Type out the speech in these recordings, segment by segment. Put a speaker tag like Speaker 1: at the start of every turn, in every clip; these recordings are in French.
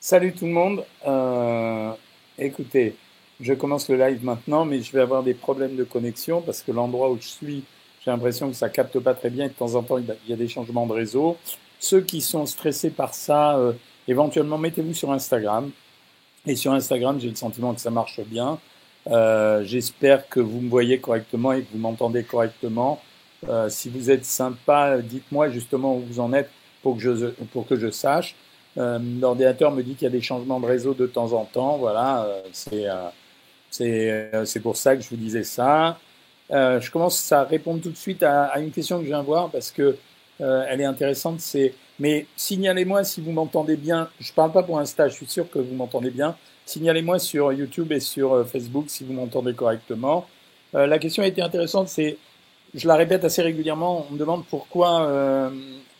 Speaker 1: Salut tout le monde. Euh, écoutez, je commence le live maintenant, mais je vais avoir des problèmes de connexion parce que l'endroit où je suis, j'ai l'impression que ça capte pas très bien et de temps en temps, il y a des changements de réseau. Ceux qui sont stressés par ça, euh, éventuellement, mettez-vous sur Instagram. Et sur Instagram, j'ai le sentiment que ça marche bien. Euh, J'espère que vous me voyez correctement et que vous m'entendez correctement. Euh, si vous êtes sympa, dites-moi justement où vous en êtes pour que je, pour que je sache. Euh, L'ordinateur me dit qu'il y a des changements de réseau de temps en temps. Voilà, euh, c'est euh, c'est pour ça que je vous disais ça. je commence à répondre tout de suite à, une question que je viens voir parce que elle est intéressante. C'est mais signalez-moi si vous m'entendez bien. Je parle pas pour Insta, je suis sûr que vous m'entendez bien. Signalez-moi sur YouTube et sur Facebook si vous m'entendez correctement. la question a été intéressante, c'est je la répète assez régulièrement. On me demande pourquoi.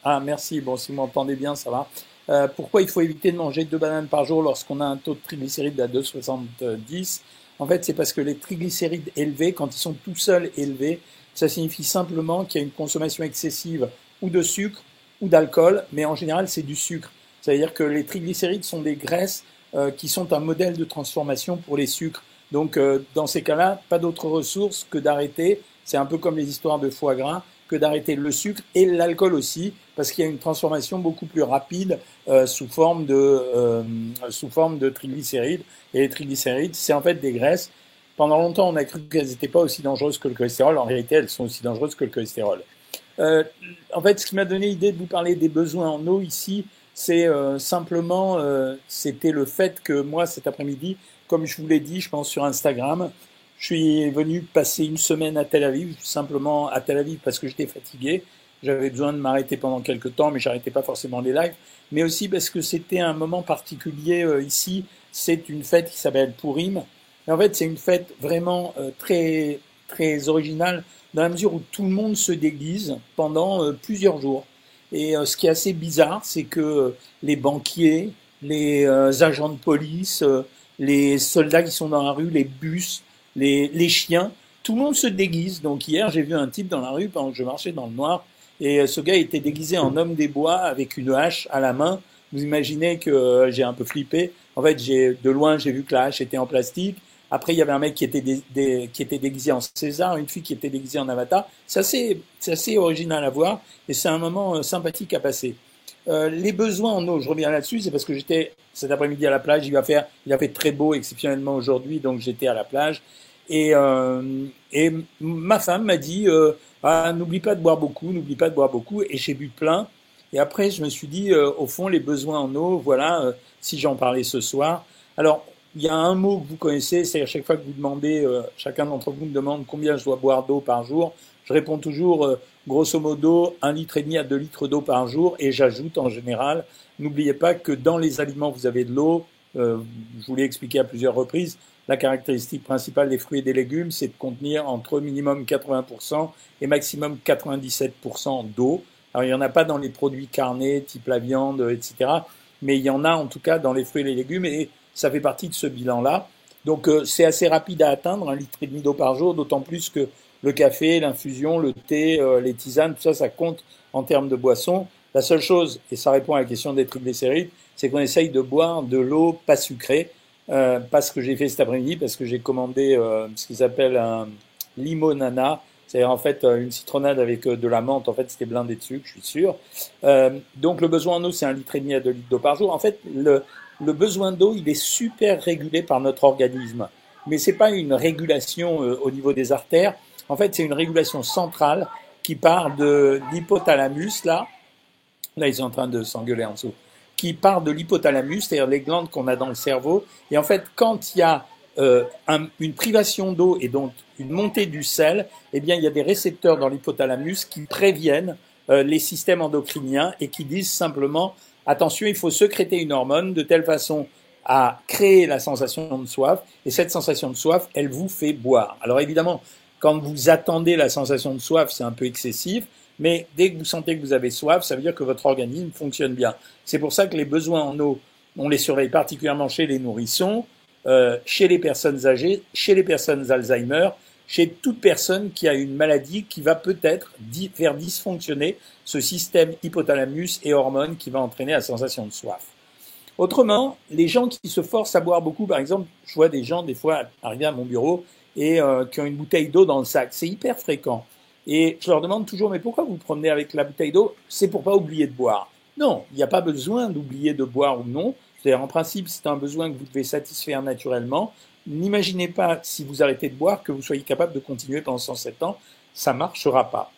Speaker 1: ah merci. Bon, si vous m'entendez bien, ça va. Euh, pourquoi il faut éviter de manger deux bananes par jour lorsqu'on a un taux de triglycérides à 2,70 En fait, c'est parce que les triglycérides élevés, quand ils sont tout seuls élevés, ça signifie simplement qu'il y a une consommation excessive ou de sucre ou d'alcool, mais en général, c'est du sucre. C'est-à-dire que les triglycérides sont des graisses euh, qui sont un modèle de transformation pour les sucres. Donc, euh, dans ces cas-là, pas d'autre ressource que d'arrêter. C'est un peu comme les histoires de foie gras que d'arrêter le sucre et l'alcool aussi, parce qu'il y a une transformation beaucoup plus rapide euh, sous forme de euh, sous forme de triglycérides. Et les triglycérides, c'est en fait des graisses. Pendant longtemps, on a cru qu'elles n'étaient pas aussi dangereuses que le cholestérol. En réalité, elles sont aussi dangereuses que le cholestérol. Euh, en fait, ce qui m'a donné l'idée de vous parler des besoins en eau ici, c'est simplement, c'était le fait que moi, cet après-midi, comme je vous l'ai dit, je pense sur Instagram, je suis venu passer une semaine à Tel Aviv, simplement à Tel Aviv parce que j'étais fatigué. J'avais besoin de m'arrêter pendant quelques temps, mais j'arrêtais pas forcément les lives. Mais aussi parce que c'était un moment particulier euh, ici. C'est une fête qui s'appelle Purim. Et en fait, c'est une fête vraiment euh, très très originale dans la mesure où tout le monde se déguise pendant euh, plusieurs jours. Et ce qui est assez bizarre, c'est que les banquiers, les agents de police, les soldats qui sont dans la rue, les bus, les chiens, tout le monde se déguise. Donc hier, j'ai vu un type dans la rue pendant que je marchais dans le noir, et euh, ce gars était déguisé en homme des bois avec une hache à la main. Vous imaginez que euh, j'ai un peu flippé. En fait, j'ai de loin, j'ai vu que la hache était en plastique. Après, il y avait un mec qui était, qui était déguisé en César, une fille qui était déguisée en Avatar. C'est assez, assez original à voir et c'est un moment euh, sympathique à passer. Euh, les besoins en eau, je reviens là-dessus, c'est parce que j'étais cet après-midi à la plage. Il va faire, il a fait très beau exceptionnellement aujourd'hui, donc j'étais à la plage. Et, euh, et ma femme m'a dit euh, ah, n'oublie pas de boire beaucoup, n'oublie pas de boire beaucoup. Et j'ai bu plein. Et après, je me suis dit, euh, au fond, les besoins en eau, voilà, euh, si j'en parlais ce soir. Alors, il y a un mot que vous connaissez, c'est à chaque fois que vous demandez, euh, chacun d'entre vous me demande combien je dois boire d'eau par jour. Je réponds toujours, grosso modo, un litre et demi à deux litres d'eau par jour. Et j'ajoute en général, n'oubliez pas que dans les aliments, vous avez de l'eau. je vous l'ai expliqué à plusieurs reprises. La caractéristique principale des fruits et des légumes, c'est de contenir entre minimum 80% et maximum 97% d'eau. Alors il n'y en a pas dans les produits carnés, type la viande, etc. Mais il y en a en tout cas dans les fruits et les légumes et ça fait partie de ce bilan-là. Donc euh, c'est assez rapide à atteindre, un litre et demi d'eau par jour, d'autant plus que le café, l'infusion, le thé, euh, les tisanes, tout ça, ça compte en termes de boissons. La seule chose, et ça répond à la question des triglycérides, c'est qu'on essaye de boire de l'eau pas sucrée. Euh, pas ce que j'ai fait cet après-midi, parce que j'ai commandé euh, ce qu'ils s'appelle un limonana, c'est en fait euh, une citronnade avec euh, de la menthe. En fait, c'était blindé de sucre, je suis sûr. Euh, donc le besoin en eau, c'est un litre et demi à deux litres d'eau par jour. En fait, le, le besoin d'eau, il est super régulé par notre organisme. Mais c'est pas une régulation euh, au niveau des artères. En fait, c'est une régulation centrale qui part de l'hypothalamus là. Là, ils sont en train de s'engueuler en dessous qui part de l'hypothalamus, c'est-à-dire les glandes qu'on a dans le cerveau. Et en fait, quand il y a euh, un, une privation d'eau et donc une montée du sel, eh bien, il y a des récepteurs dans l'hypothalamus qui préviennent euh, les systèmes endocriniens et qui disent simplement attention, il faut secréter une hormone de telle façon à créer la sensation de soif. Et cette sensation de soif, elle vous fait boire. Alors évidemment, quand vous attendez la sensation de soif, c'est un peu excessif. Mais dès que vous sentez que vous avez soif, ça veut dire que votre organisme fonctionne bien. C'est pour ça que les besoins en eau, on les surveille particulièrement chez les nourrissons, euh, chez les personnes âgées, chez les personnes Alzheimer, chez toute personne qui a une maladie qui va peut-être faire dysfonctionner ce système hypothalamus et hormones qui va entraîner la sensation de soif. Autrement, les gens qui se forcent à boire beaucoup, par exemple, je vois des gens des fois arriver à mon bureau et euh, qui ont une bouteille d'eau dans le sac. C'est hyper fréquent. Et je leur demande toujours, mais pourquoi vous promenez avec la bouteille d'eau? C'est pour pas oublier de boire. Non, il n'y a pas besoin d'oublier de boire ou non. C'est-à-dire, en principe, c'est un besoin que vous devez satisfaire naturellement. N'imaginez pas, si vous arrêtez de boire, que vous soyez capable de continuer pendant 107 ans. Ça marchera pas.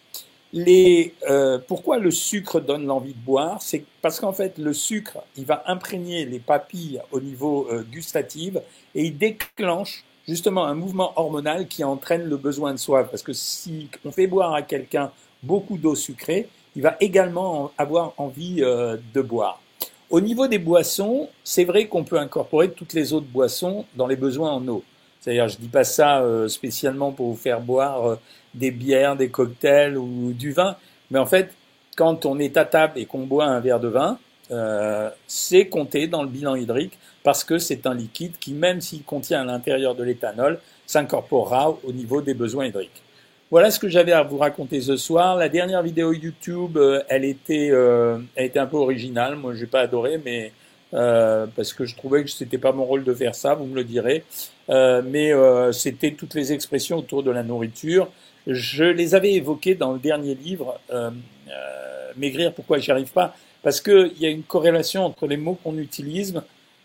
Speaker 1: Les, euh, pourquoi le sucre donne l'envie de boire? C'est parce qu'en fait, le sucre, il va imprégner les papilles au niveau euh, gustatif et il déclenche justement un mouvement hormonal qui entraîne le besoin de soif. Parce que si on fait boire à quelqu'un beaucoup d'eau sucrée, il va également avoir envie euh, de boire. Au niveau des boissons, c'est vrai qu'on peut incorporer toutes les autres boissons dans les besoins en eau. C'est-à-dire, je dis pas ça euh, spécialement pour vous faire boire euh, des bières, des cocktails ou du vin, mais en fait, quand on est à table et qu'on boit un verre de vin, euh, c'est compté dans le bilan hydrique parce que c'est un liquide qui, même s'il contient à l'intérieur de l'éthanol, s'incorporera au niveau des besoins hydriques. Voilà ce que j'avais à vous raconter ce soir. La dernière vidéo YouTube, elle était, elle était un peu originale. Moi, j'ai pas adoré, mais euh, parce que je trouvais que c'était pas mon rôle de faire ça, vous me le direz. Euh, mais euh, c'était toutes les expressions autour de la nourriture. Je les avais évoquées dans le dernier livre, euh, euh, Maigrir, pourquoi j'y arrive pas Parce qu'il y a une corrélation entre les mots qu'on utilise,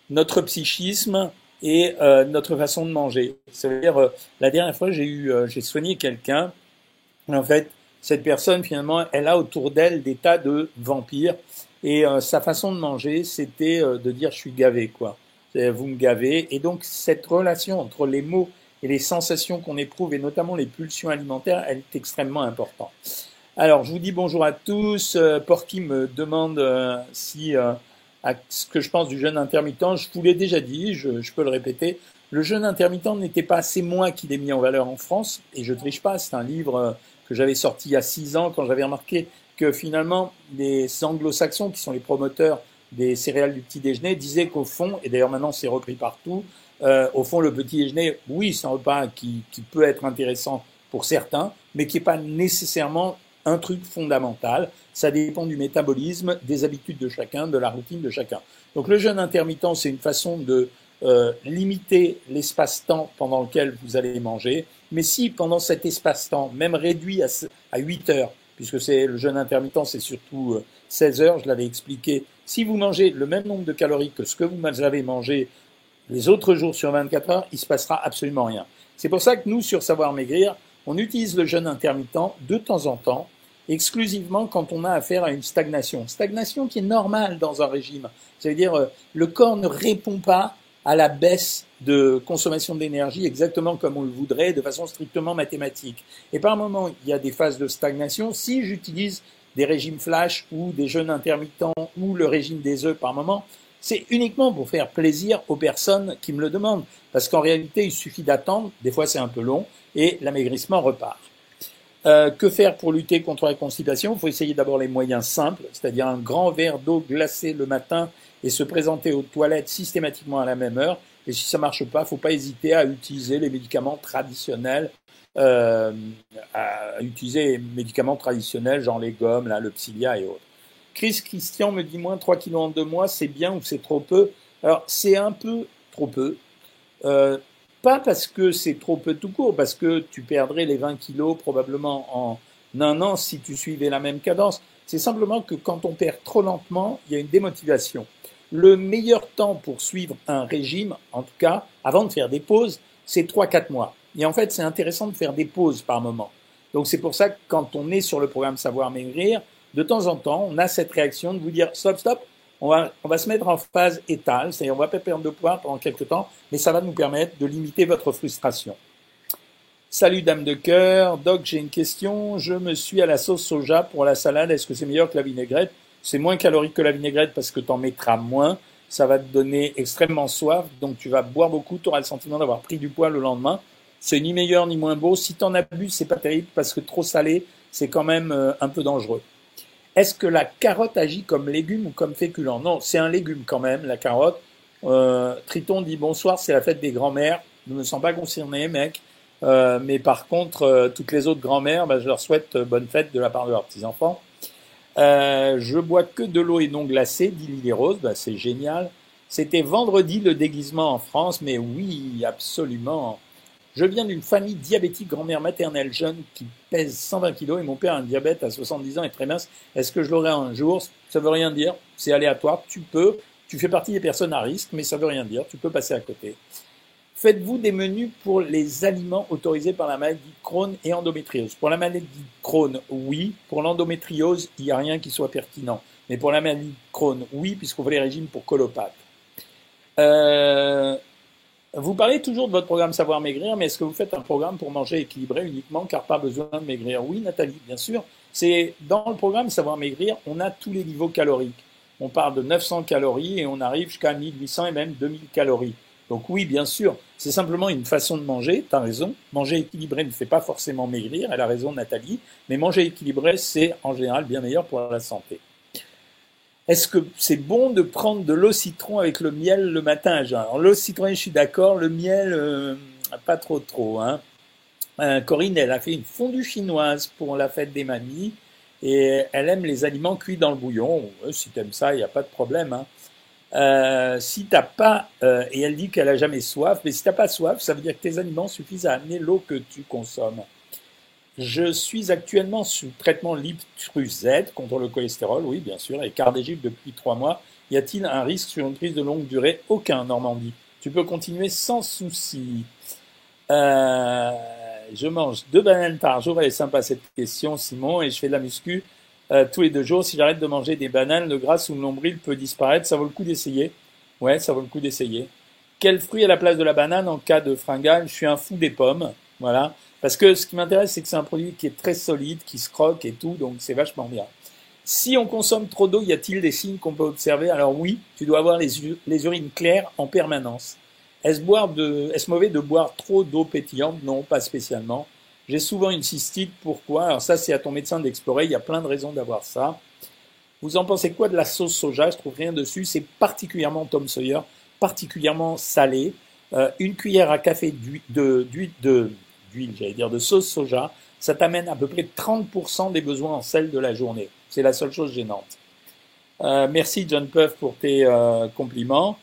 Speaker 1: notre psychisme et notre façon de manger. C'est-à-dire, la dernière fois, j'ai eu, j'ai soigné quelqu'un. En fait, cette personne, finalement, elle a autour d'elle des tas de vampires et euh, sa façon de manger, c'était euh, de dire je suis gavé, quoi. Vous me gavez. Et donc cette relation entre les mots et les sensations qu'on éprouve, et notamment les pulsions alimentaires, elle est extrêmement importante. Alors, je vous dis bonjour à tous. Euh, Porky me demande si à ce que je pense du jeûne intermittent. Je vous l'ai déjà dit, je, peux le répéter. Le jeûne intermittent n'était pas assez moi qui l'ai mis en valeur en France, et je triche pas. C'est un livre que j'avais sorti il y a six ans quand j'avais remarqué que finalement, les anglo-saxons, qui sont les promoteurs des céréales du petit déjeuner, disaient qu'au fond, et d'ailleurs maintenant c'est repris partout, euh, au fond, le petit déjeuner, oui, c'est un repas qui, qui, peut être intéressant pour certains, mais qui n'est pas nécessairement un truc fondamental. Ça dépend du métabolisme, des habitudes de chacun, de la routine de chacun. Donc le jeûne intermittent, c'est une façon de euh, limiter l'espace-temps pendant lequel vous allez manger. Mais si pendant cet espace-temps, même réduit à, à 8 heures, puisque c'est le jeûne intermittent, c'est surtout 16 euh, heures, je l'avais expliqué. Si vous mangez le même nombre de calories que ce que vous avez mangé les autres jours sur 24 heures, il se passera absolument rien. C'est pour ça que nous, sur Savoir Maigrir, on utilise le jeûne intermittent de temps en temps, exclusivement quand on a affaire à une stagnation. Stagnation qui est normale dans un régime. C'est-à-dire, euh, le corps ne répond pas à la baisse de consommation d'énergie exactement comme on le voudrait, de façon strictement mathématique. Et par moment, il y a des phases de stagnation. Si j'utilise des régimes flash ou des jeûnes intermittents ou le régime des œufs par moment, c'est uniquement pour faire plaisir aux personnes qui me le demandent. Parce qu'en réalité, il suffit d'attendre, des fois c'est un peu long, et l'amaigrissement repart. Euh, que faire pour lutter contre la constipation? Il faut essayer d'abord les moyens simples, c'est-à-dire un grand verre d'eau glacée le matin et se présenter aux toilettes systématiquement à la même heure. Et si ça marche pas, faut pas hésiter à utiliser les médicaments traditionnels, euh, à utiliser les médicaments traditionnels, genre les gommes, là, le et autres. Chris Christian me dit moins 3 kilos en deux mois, c'est bien ou c'est trop peu? Alors, c'est un peu trop peu. Euh, pas parce que c'est trop peu tout court, parce que tu perdrais les 20 kilos probablement en un an si tu suivais la même cadence. C'est simplement que quand on perd trop lentement, il y a une démotivation. Le meilleur temps pour suivre un régime, en tout cas, avant de faire des pauses, c'est 3-4 mois. Et en fait, c'est intéressant de faire des pauses par moment. Donc c'est pour ça que quand on est sur le programme Savoir Maigrir, de temps en temps, on a cette réaction de vous dire stop, stop, on va, on va se mettre en phase étale, c'est-à-dire on va pas perdre de poids pendant quelques temps, mais ça va nous permettre de limiter votre frustration. Salut dame de cœur, Doc, j'ai une question. Je me suis à la sauce soja pour la salade. Est-ce que c'est meilleur que la vinaigrette? C'est moins calorique que la vinaigrette parce que tu en mettras moins. Ça va te donner extrêmement soif, donc tu vas boire beaucoup, tu auras le sentiment d'avoir pris du poids le lendemain. C'est ni meilleur ni moins beau. Si tu en abuses, c'est pas terrible parce que trop salé, c'est quand même euh, un peu dangereux. Est-ce que la carotte agit comme légume ou comme féculent? Non, c'est un légume quand même, la carotte. Euh, Triton dit bonsoir, c'est la fête des grands-mères. Je ne me sens pas concerné, mec. Euh, mais par contre, euh, toutes les autres grands-mères, bah, je leur souhaite bonne fête de la part de leurs petits-enfants. je bois que de l'eau et non glacée, dit Lily Rose. Bah, c'est génial. C'était vendredi le déguisement en France, mais oui, absolument. Je viens d'une famille diabétique, grand-mère maternelle jeune qui pèse 120 kilos et mon père a un diabète à 70 ans et très mince. Est-ce que je l'aurai un jour? Ça veut rien dire. C'est aléatoire. Tu peux. Tu fais partie des personnes à risque, mais ça veut rien dire. Tu peux passer à côté. Faites-vous des menus pour les aliments autorisés par la maladie Crohn et endométriose? Pour la maladie Crohn, oui. Pour l'endométriose, il n'y a rien qui soit pertinent. Mais pour la maladie Crohn, oui, puisqu'on fait les régimes pour colopathe. Euh, vous parlez toujours de votre programme Savoir Maigrir, mais est-ce que vous faites un programme pour manger équilibré uniquement car pas besoin de maigrir? Oui, Nathalie, bien sûr. C'est dans le programme Savoir Maigrir, on a tous les niveaux caloriques. On part de 900 calories et on arrive jusqu'à 1800 et même 2000 calories. Donc oui, bien sûr, c'est simplement une façon de manger, tu as raison. Manger équilibré ne fait pas forcément maigrir, elle a raison Nathalie, mais manger équilibré, c'est en général bien meilleur pour la santé. Est-ce que c'est bon de prendre de l'eau citron avec le miel le matin Alors l'eau citron, je suis d'accord, le miel, euh, pas trop trop. Hein. Euh, Corinne, elle a fait une fondue chinoise pour la fête des mamies et elle aime les aliments cuits dans le bouillon. si tu aimes ça, il n'y a pas de problème. Hein. Euh, si t'as pas, et elle dit qu'elle a jamais soif, mais si t'as pas soif, ça veut dire que tes aliments suffisent à amener l'eau que tu consommes. Je suis actuellement sous traitement Z contre le cholestérol, oui, bien sûr, et cardégique depuis trois mois. Y a-t-il un risque sur une prise de longue durée? Aucun, Normandie. Tu peux continuer sans souci. Euh, je mange deux bananes par jour. Elle est sympa cette question, Simon, et je fais de la muscu euh, tous les deux jours. Si j'arrête de manger des bananes, le gras sous le nombril peut disparaître. Ça vaut le coup d'essayer. Ouais, ça vaut le coup d'essayer. Quel fruit à la place de la banane en cas de fringale? Je suis un fou des pommes. Voilà. Parce que ce qui m'intéresse, c'est que c'est un produit qui est très solide, qui se croque et tout, donc c'est vachement bien. Si on consomme trop d'eau, y a-t-il des signes qu'on peut observer? Alors oui, tu dois avoir les, urines claires en permanence. Est-ce mauvais de boire trop d'eau pétillante? Non, pas spécialement. J'ai souvent une cystite, pourquoi? Alors ça, c'est à ton médecin d'explorer, il y a plein de raisons d'avoir ça. Vous en pensez quoi de la sauce soja? Je trouve rien dessus, c'est particulièrement Tom Sawyer, particulièrement salé. Euh, une cuillère à café d'huile de, j'allais dire de sauce soja, ça t'amène à peu près 30% des besoins en sel de la journée. C'est la seule chose gênante. Euh, merci John Puff pour tes euh, compliments.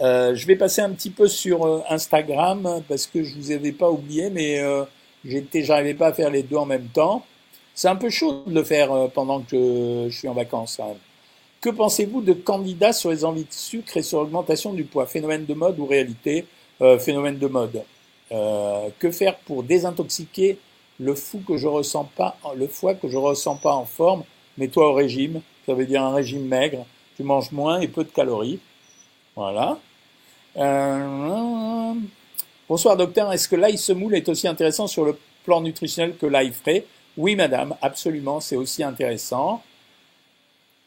Speaker 1: Euh, je vais passer un petit peu sur Instagram parce que je vous avais pas oublié, mais j'étais, j'arrivais pas à faire les deux en même temps. C'est un peu chaud de le faire pendant que je suis en vacances. Que pensez-vous de candidats sur les envies de sucre et sur l'augmentation du poids? Phénomène de mode ou réalité? Phénomène de mode. Euh, que faire pour désintoxiquer le fou que je ressens pas, le foie que je ressens pas en forme Mets-toi au régime. Ça veut dire un régime maigre. Tu manges moins et peu de calories. Voilà. Euh, bonsoir docteur. Est-ce que l'ail semoule est aussi intéressant sur le plan nutritionnel que l'ail frais? Oui, madame. Absolument, c'est aussi intéressant.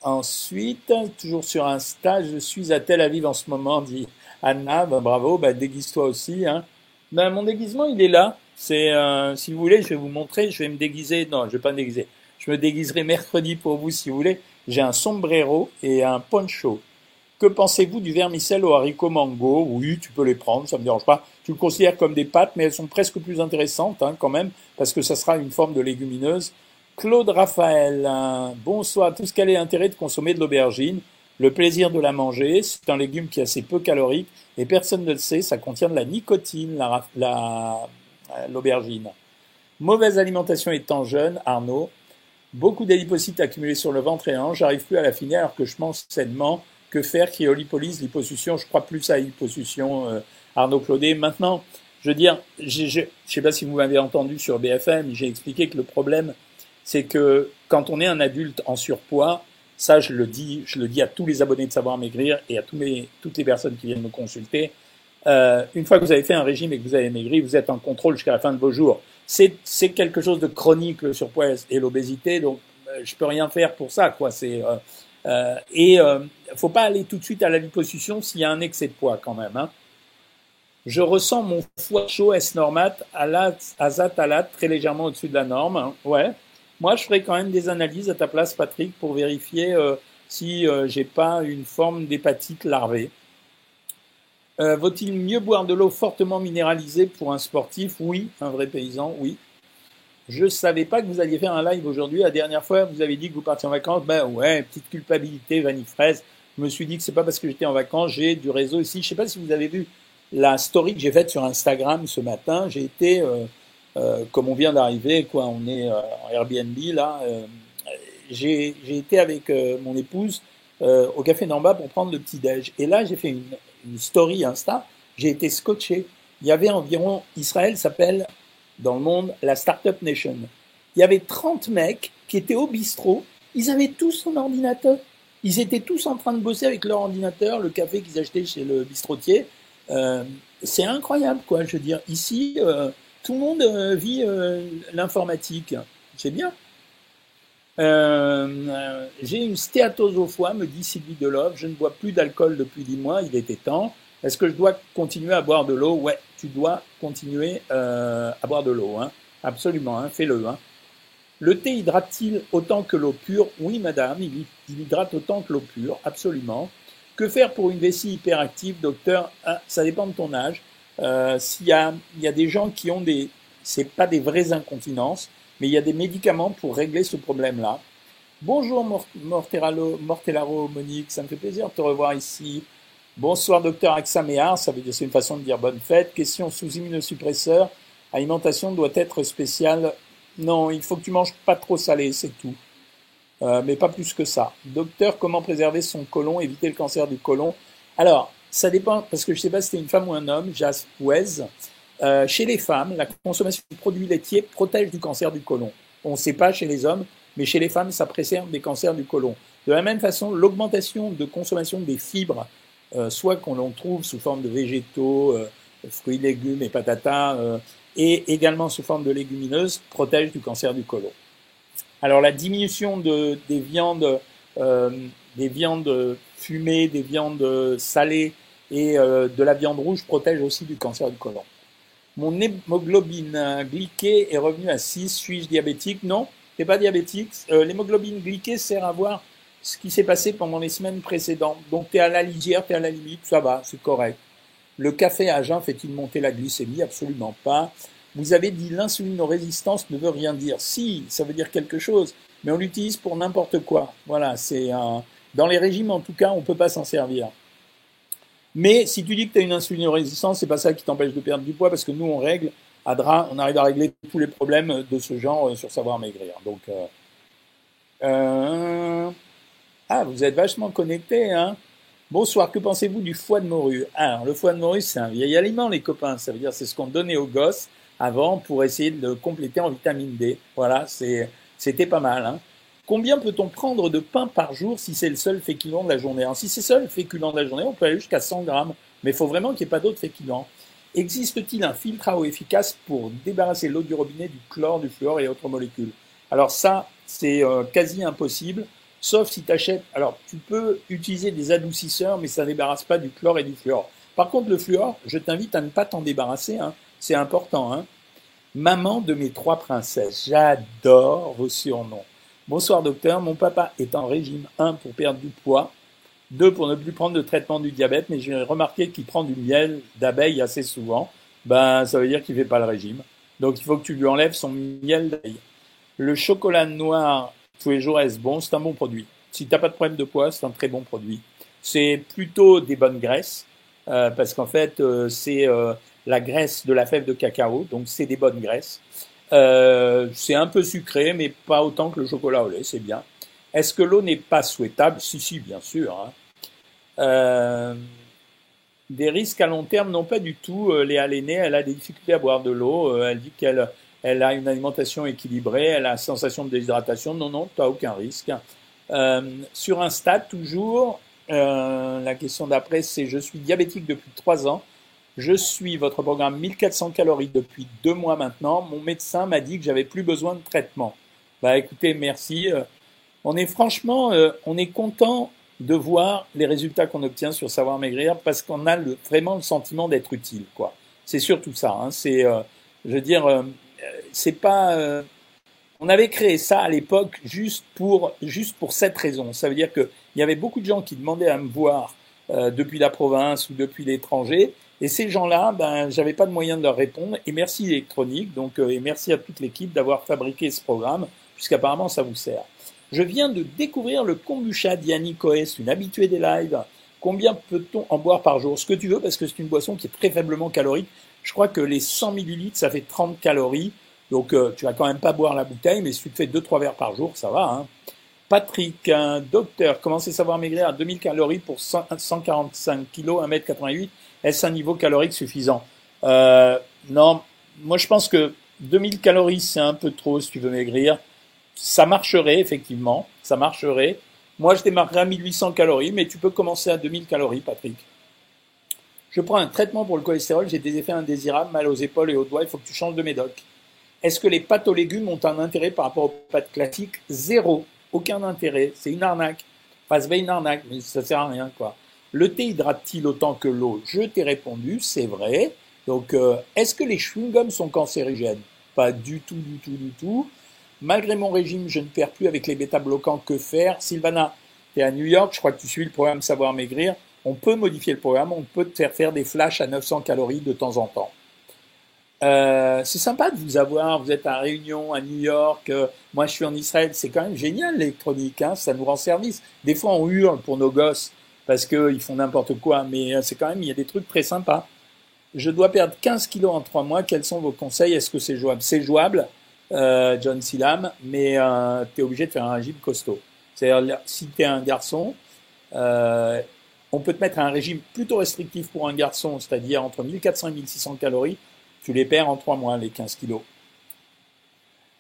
Speaker 1: Ensuite, toujours sur un stage, je suis à Tel Aviv en ce moment, dit Anna. Ben, bravo, ben, déguise-toi aussi. Hein. Ben, mon déguisement, il est là. C'est, euh, si vous voulez, je vais vous montrer. Je vais me déguiser. Non, je vais pas me déguiser. Je me déguiserai mercredi pour vous, si vous voulez. J'ai un sombrero et un poncho. Que pensez-vous du vermicelle au haricot mango? Oui, tu peux les prendre, ça me dérange pas. Tu le considères comme des pâtes, mais elles sont presque plus intéressantes hein, quand même, parce que ça sera une forme de légumineuse. Claude Raphaël, bonsoir. Tout ce qu'elle a intérêt de consommer de l'aubergine? Le plaisir de la manger, c'est un légume qui est assez peu calorique et personne ne le sait, ça contient de la nicotine, l'aubergine. La, Mauvaise alimentation étant jeune, Arnaud. Beaucoup d'adipocytes accumulés sur le ventre et hanche, j'arrive plus à l'affiner alors que je mange sainement. Que faire Cryolipolyse, liposuction, je crois plus à liposuction, euh, Arnaud Claudet. Maintenant, je veux dire, je ne sais pas si vous m'avez entendu sur BFM, j'ai expliqué que le problème, c'est que quand on est un adulte en surpoids, ça, je le dis, je le dis à tous les abonnés de Savoir Maigrir et à tous mes, toutes les personnes qui viennent me consulter. Euh, une fois que vous avez fait un régime et que vous avez maigri, vous êtes en contrôle jusqu'à la fin de vos jours. C'est, quelque chose de chronique le surpoids et l'obésité, donc euh, je peux rien faire pour ça, quoi. C'est euh, euh et euh, faut pas aller tout de suite à la liposuction s'il y a un excès de poids quand même. Hein. Je ressens mon foie chaud S-normat à la azatalat très légèrement au-dessus de la norme. Hein. Ouais, moi, je ferai quand même des analyses à ta place, Patrick, pour vérifier euh, si euh, j'ai pas une forme d'hépatite larvée. Euh, Vaut-il mieux boire de l'eau fortement minéralisée pour un sportif? Oui, un vrai paysan, oui. Je ne savais pas que vous alliez faire un live aujourd'hui. La dernière fois, vous avez dit que vous partiez en vacances. Ben ouais, petite culpabilité, vanille fraise. Je me suis dit que c'est pas parce que j'étais en vacances, j'ai du réseau ici. Je sais pas si vous avez vu la story que j'ai faite sur Instagram ce matin. J'ai été, euh, comme on vient d'arriver, quoi, on est euh, en Airbnb là. Euh, j'ai été avec mon épouse au café bas pour prendre le petit déj. Et là, j'ai fait une, story Insta. J'ai été scotché. Il y avait environ, Israël s'appelle dans le monde la Startup Nation. Il y avait 30 mecs qui étaient au bistrot. Ils avaient tous un ordinateur. Ils étaient tous en train de bosser avec leur ordinateur, le café qu'ils achetaient chez le bistrotier. Euh, c'est incroyable, quoi. Je veux dire, ici, euh, tout le monde euh, vit euh, l'informatique. C'est bien. Euh, j'ai une stéatose au foie, me dit Sylvie Delove. Je ne bois plus d'alcool depuis 10 mois, il était temps. Est-ce que je dois continuer à boire de l'eau? Ouais, tu dois continuer à boire de l'eau. Hein. Absolument, hein, fais-le. Hein. Le thé hydrate-t-il autant que l'eau pure? Oui, madame, il, hydrate autant que l'eau pure, absolument. Que faire pour une vessie hyperactive, docteur? Ah, Ça dépend de ton âge. Euh, S'il y a, il y a des gens qui ont des, c'est pas des vraies incontinences, mais il y a des médicaments pour régler ce problème-là. Bonjour Mortellaro, Mortellaro, Monique, ça me fait plaisir de te revoir ici. Bonsoir docteur Axaméar, ça veut dire c'est une façon de dire bonne fête. Question sous immunosuppresseur, alimentation doit être spéciale non, il faut que tu manges pas trop salé, c'est tout. Euh, mais pas plus que ça. Docteur, comment préserver son côlon, éviter le cancer du côlon? Alors, ça dépend, parce que je ne sais pas si c'était une femme ou un homme, Jas Wez. Euh, chez les femmes, la consommation de produits laitiers protège du cancer du côlon. On ne sait pas chez les hommes, mais chez les femmes, ça préserve des cancers du côlon. De la même façon, l'augmentation de consommation des fibres, euh, soit qu'on l'on trouve sous forme de végétaux, fruits, légumes et patatas, et également sous forme de légumineuses protège du cancer du côlon. Alors la diminution de, des viandes, euh, des viandes fumées, des viandes salées et euh, de la viande rouge protège aussi du cancer du côlon. Mon hémoglobine glyquée est revenue à 6. Suis-je diabétique? Non, tu pas diabétique. Euh, L'hémoglobine glyquée sert à voir ce qui s'est passé pendant les semaines précédentes. Donc tu es à la lisière, tu es à la limite, ça va, c'est correct. Le café à jeun fait-il monter la glycémie? Absolument pas. Vous avez dit l'insulinorésistance ne veut rien dire. Si, ça veut dire quelque chose, mais on l'utilise pour n'importe quoi. Voilà, c'est un... dans les régimes en tout cas, on peut pas s'en servir. Mais si tu dis que tu as une insulinorésistance, c'est pas ça qui t'empêche de perdre du poids parce que nous on règle à DRA, on arrive à régler tous les problèmes de ce genre euh, sur savoir maigrir. Donc euh... Euh... ah, vous êtes vachement connectés, hein Bonsoir, que pensez-vous du foie de morue? Alors, le foie de morue, c'est un vieil aliment, les copains. Ça veut dire c'est ce qu'on donnait aux gosses avant pour essayer de le compléter en vitamine D. Voilà, c'était pas mal. Hein. Combien peut-on prendre de pain par jour si c'est le seul féculent de la journée Alors, Si c'est le seul féculent de la journée, on peut aller jusqu'à 100 grammes, mais il faut vraiment qu'il n'y ait pas d'autres féculents. Existe-t-il un filtre à eau efficace pour débarrasser l'eau du robinet du chlore, du fluor et autres molécules? Alors ça, c'est euh, quasi impossible. Sauf si tu achètes. Alors, tu peux utiliser des adoucisseurs, mais ça ne débarrasse pas du chlore et du fluor. Par contre, le fluor, je t'invite à ne pas t'en débarrasser. Hein. C'est important. Hein. Maman de mes trois princesses. J'adore vos surnoms. Bonsoir, docteur. Mon papa est en régime 1 pour perdre du poids, 2 pour ne plus prendre de traitement du diabète, mais j'ai remarqué qu'il prend du miel d'abeille assez souvent. Ben, ça veut dire qu'il fait pas le régime. Donc, il faut que tu lui enlèves son miel d'abeille. Le chocolat noir tous les jours est bon, c'est un bon produit. Si tu n'as pas de problème de poids, c'est un très bon produit. C'est plutôt des bonnes graisses, euh, parce qu'en fait, euh, c'est euh, la graisse de la fève de cacao, donc c'est des bonnes graisses. Euh, c'est un peu sucré, mais pas autant que le chocolat au lait, c'est bien. Est-ce que l'eau n'est pas souhaitable? Si, si, bien sûr. Hein. Euh, des risques à long terme, non pas du tout. Léa Lenné, elle a des difficultés à boire de l'eau. elle dit qu'elle elle a une alimentation équilibrée, elle a la sensation de déshydratation. Non, non, tu aucun risque. Euh, sur un stade, toujours, euh, la question d'après, c'est je suis diabétique depuis trois ans. Je suis votre programme 1400 calories depuis deux mois maintenant. Mon médecin m'a dit que j'avais plus besoin de traitement. Bah écoutez, merci. Euh, on est franchement, euh, on est content de voir les résultats qu'on obtient sur Savoir Maigrir parce qu'on a vraiment le sentiment d'être utile. quoi. C'est surtout ça. Hein. C'est, euh, je veux dire, c'est pas. On avait créé ça à l'époque juste pour juste pour cette raison. Ça veut dire que il y avait beaucoup de gens qui demandaient à me voir depuis la province ou depuis l'étranger, et ces gens-là, ben, j'avais pas de moyen de leur répondre. Et merci électronique, donc euh, et merci à toute l'équipe d'avoir fabriqué ce programme, puisqu'apparemment ça vous sert. Je viens de découvrir le kombucha d'Yannick Coes, une habituée des lives. Combien peut-on en boire par jour? Ce que tu veux, parce que c'est une boisson qui est très faiblement calorique. Je crois que les 100 millilitres, ça fait 30 calories. Donc, euh, tu vas quand même pas boire la bouteille, mais si tu te fais 2-3 verres par jour, ça va. Hein. Patrick, un docteur, commencer à savoir maigrir à 2000 calories pour 145 kg, 1m88. Est-ce un niveau calorique suffisant? Euh, Non, moi je pense que 2000 calories, c'est un peu trop si tu veux maigrir. Ça marcherait, effectivement, ça marcherait. Moi, je démarrerais à 1800 calories, mais tu peux commencer à 2000 calories, Patrick. Je prends un traitement pour le cholestérol, j'ai des effets indésirables, mal aux épaules et aux doigts, il faut que tu changes de médoc. Est-ce que les pâtes aux légumes ont un intérêt par rapport aux pâtes classiques? Zéro. Aucun intérêt. C'est une arnaque. Enfin, c'est une arnaque, mais ça sert à rien, quoi. Le thé hydrate-t-il autant que l'eau? Je t'ai répondu, c'est vrai. Donc, euh, est-ce que les chewing-gums sont cancérigènes? Pas du tout, du tout, du tout. Malgré mon régime, je ne perds plus avec les bêta-bloquants. Que faire? Sylvana, tu es à New York, je crois que tu suis le programme Savoir Maigrir. On peut modifier le programme, on peut te faire faire des flashs à 900 calories de temps en temps. Euh, c'est sympa de vous avoir, vous êtes à Réunion, à New York, euh, moi je suis en Israël, c'est quand même génial l'électronique, hein, ça nous rend service. Des fois on hurle pour nos gosses parce qu'ils font n'importe quoi, mais euh, c'est quand même, il y a des trucs très sympas. Je dois perdre 15 kilos en 3 mois, quels sont vos conseils? Est-ce que c'est jouable? C'est jouable, John Silam, mais tu es obligé de faire un régime costaud. C'est-à-dire, si tu es un garçon, on peut te mettre un régime plutôt restrictif pour un garçon, c'est-à-dire entre 1400 et 1600 calories, tu les perds en 3 mois, les 15 kilos.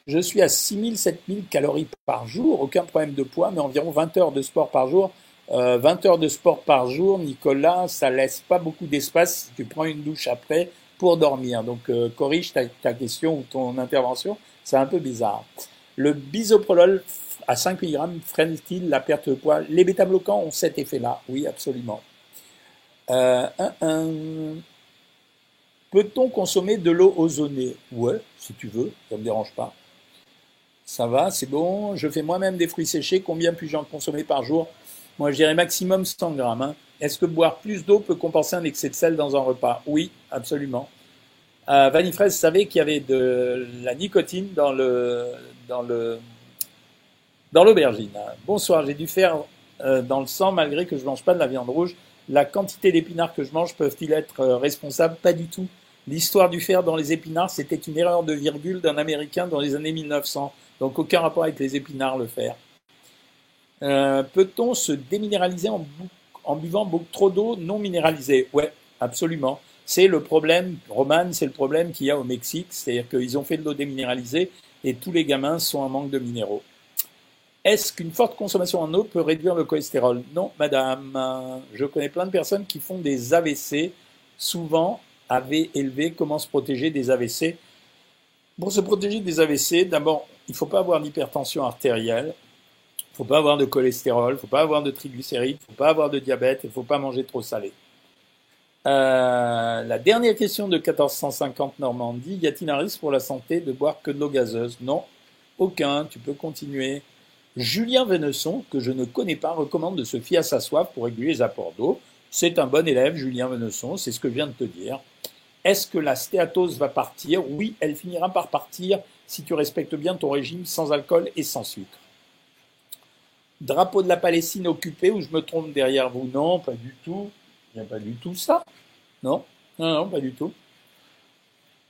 Speaker 1: Je suis à 6000, 7000 calories par jour, aucun problème de poids, mais environ 20 heures de sport par jour. 20 euh, heures de sport par jour, Nicolas, ça laisse pas beaucoup d'espace si tu prends une douche après pour dormir. Donc euh, corrige ta, ta, question ou ton intervention, c'est un peu bizarre. Le bisoprolol à 5 mg freine-t-il la perte de poids? Les bêta-bloquants ont cet effet-là, oui, absolument. Euh, Peut-on consommer de l'eau ozonée? Ouais, si tu veux, ça ne me dérange pas. Ça va, c'est bon. Je fais moi-même des fruits séchés. Combien puis-je en consommer par jour? Moi, je dirais maximum 100 grammes. Hein. Est-ce que boire plus d'eau peut compenser un excès de sel dans un repas? Oui, absolument. Euh, Vanifraise savait qu'il y avait de la nicotine dans le dans le dans l'aubergine. Bonsoir, j'ai dû faire euh, dans le sang malgré que je ne mange pas de la viande rouge. La quantité d'épinards que je mange peuvent-ils être euh, responsables? Pas du tout. L'histoire du fer dans les épinards, c'était une erreur de virgule d'un Américain dans les années 1900. Donc aucun rapport avec les épinards, le fer. Euh, peut-on se déminéraliser en, buvant beaucoup trop d'eau non minéralisée? Ouais, absolument. C'est le problème, Roman, c'est le problème qu'il y a au Mexique, c'est-à-dire qu'ils ont fait de l'eau déminéralisée et tous les gamins sont en manque de minéraux. Est-ce qu'une forte consommation en eau peut réduire le cholestérol? Non, madame. Je connais plein de personnes qui font des AVC, souvent AV élevé. Comment se protéger des AVC Pour se protéger des AVC, d'abord, il ne faut pas avoir d'hypertension artérielle, il ne faut pas avoir de cholestérol, il ne faut pas avoir de triglycérides, il ne faut pas avoir de diabète, il ne faut pas manger trop salé. Euh, la dernière question de 1450 Normandie, y a-t-il un risque pour la santé de boire que de l'eau gazeuse? Non, aucun, tu peux continuer. Julien Venesson, que je ne connais pas, recommande de se fier à sa soif pour réguler les apports d'eau. C'est un bon élève, Julien Venesson, c'est ce que je viens de te dire. Est-ce que la stéatose va partir? Oui, elle finira par partir si tu respectes bien ton régime sans alcool et sans sucre. Drapeau de la Palestine occupé, ou je me trompe derrière vous? Non, pas du tout. Il n'y a pas du tout ça. Non, non, non, pas du tout.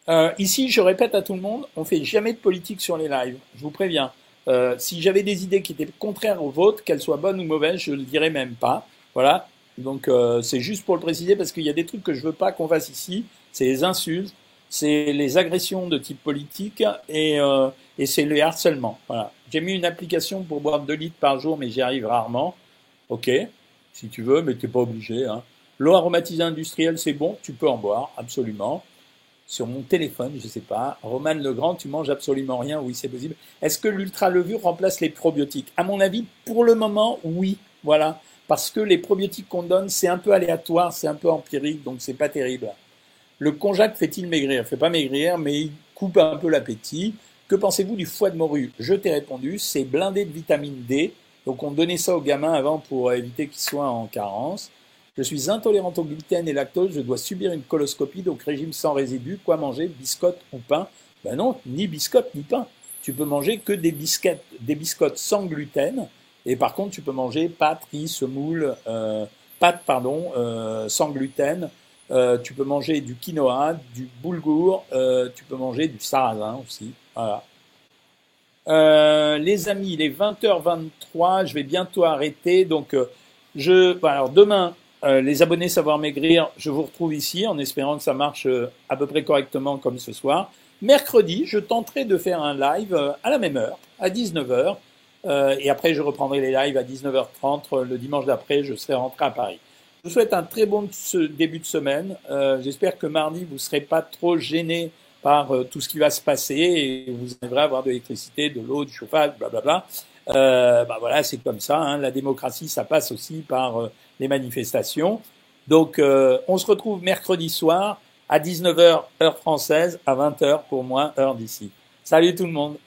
Speaker 1: Euh, ici, je répète à tout le monde, on fait jamais de politique sur les lives. Je vous préviens. Euh, si j'avais des idées qui étaient contraires aux vôtres, qu'elles soient bonnes ou mauvaises, je ne le dirais même pas. Voilà. Donc euh, c'est juste pour le préciser parce qu'il y a des trucs que je veux pas qu'on fasse ici. C'est les insultes, c'est les agressions de type politique et, euh, et c'est le harcèlement. Voilà. J'ai mis une application pour boire 2 litres par jour, mais j'y arrive rarement. Ok, si tu veux, mais tu n'es pas obligé. Hein. L'eau aromatisée industrielle, c'est bon, tu peux en boire, absolument sur mon téléphone, je ne sais pas. Roman Legrand, tu manges absolument rien, oui, c'est possible. Est-ce que l'ultra-levure remplace les probiotiques? À mon avis, pour le moment, oui, voilà. Parce que les probiotiques qu'on donne, c'est un peu aléatoire, c'est un peu empirique, donc c'est pas terrible. Le konjac fait-il maigrir? Il fait pas maigrir, mais il coupe un peu l'appétit. Que pensez-vous du foie de morue? Je t'ai répondu, c'est blindé de vitamine D. Donc on donnait ça aux gamins avant pour éviter qu'ils soient en carence. Je suis intolérante au gluten et lactose, je dois subir une coloscopie, donc régime sans résidus. Quoi manger Biscotte ou pain Ben non, ni biscotte ni pain. tu peux manger que des biscuits, des biscottes sans gluten. Et par contre, tu peux manger pâtes, riz, semoule, euh, pâtes pardon, euh, sans gluten. Euh, tu peux manger du quinoa, du boulgour, euh, tu peux manger du sarrasin aussi. Voilà. Les amis, il est 20h23, je vais bientôt arrêter. Donc, je, alors demain, euh, les abonnés Savoir Maigrir, je vous retrouve ici en espérant que ça marche à peu près correctement comme ce soir. Mercredi, je tenterai de faire un live à la même heure, à 19h. et après, je reprendrai les lives à 19h30. Le dimanche d'après, je serai rentré à Paris. Je vous souhaite un très bon début de semaine. J'espère que mardi, vous ne serez pas trop gênés par euh, tout ce qui va se passer et vous arriverez à avoir de l'électricité, de l'eau, du chauffage, blablabla. Euh, bah voilà, c'est comme ça. Hein. La démocratie, ça passe aussi par euh, les manifestations. Donc, euh, on se retrouve mercredi soir à 19h heure française, à 20h pour moi heure d'ici. Salut tout le monde.